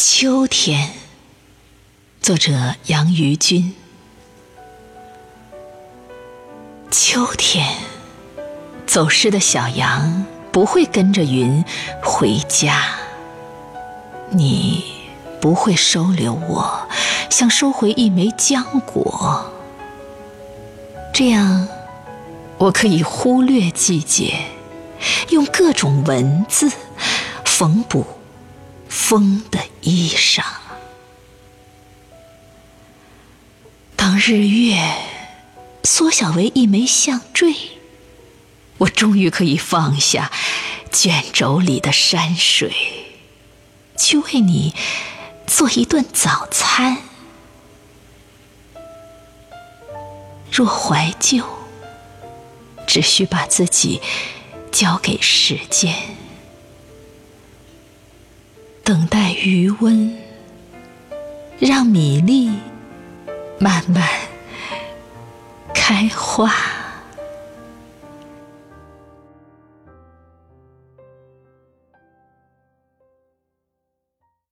秋天，作者杨于君。秋天，走失的小羊不会跟着云回家。你不会收留我，像收回一枚浆果。这样，我可以忽略季节，用各种文字缝补风的衣裳。当日月缩小为一枚项坠，我终于可以放下卷轴里的山水，去为你做一顿早餐。若怀旧，只需把自己交给时间，等待余温，让米粒慢慢开花。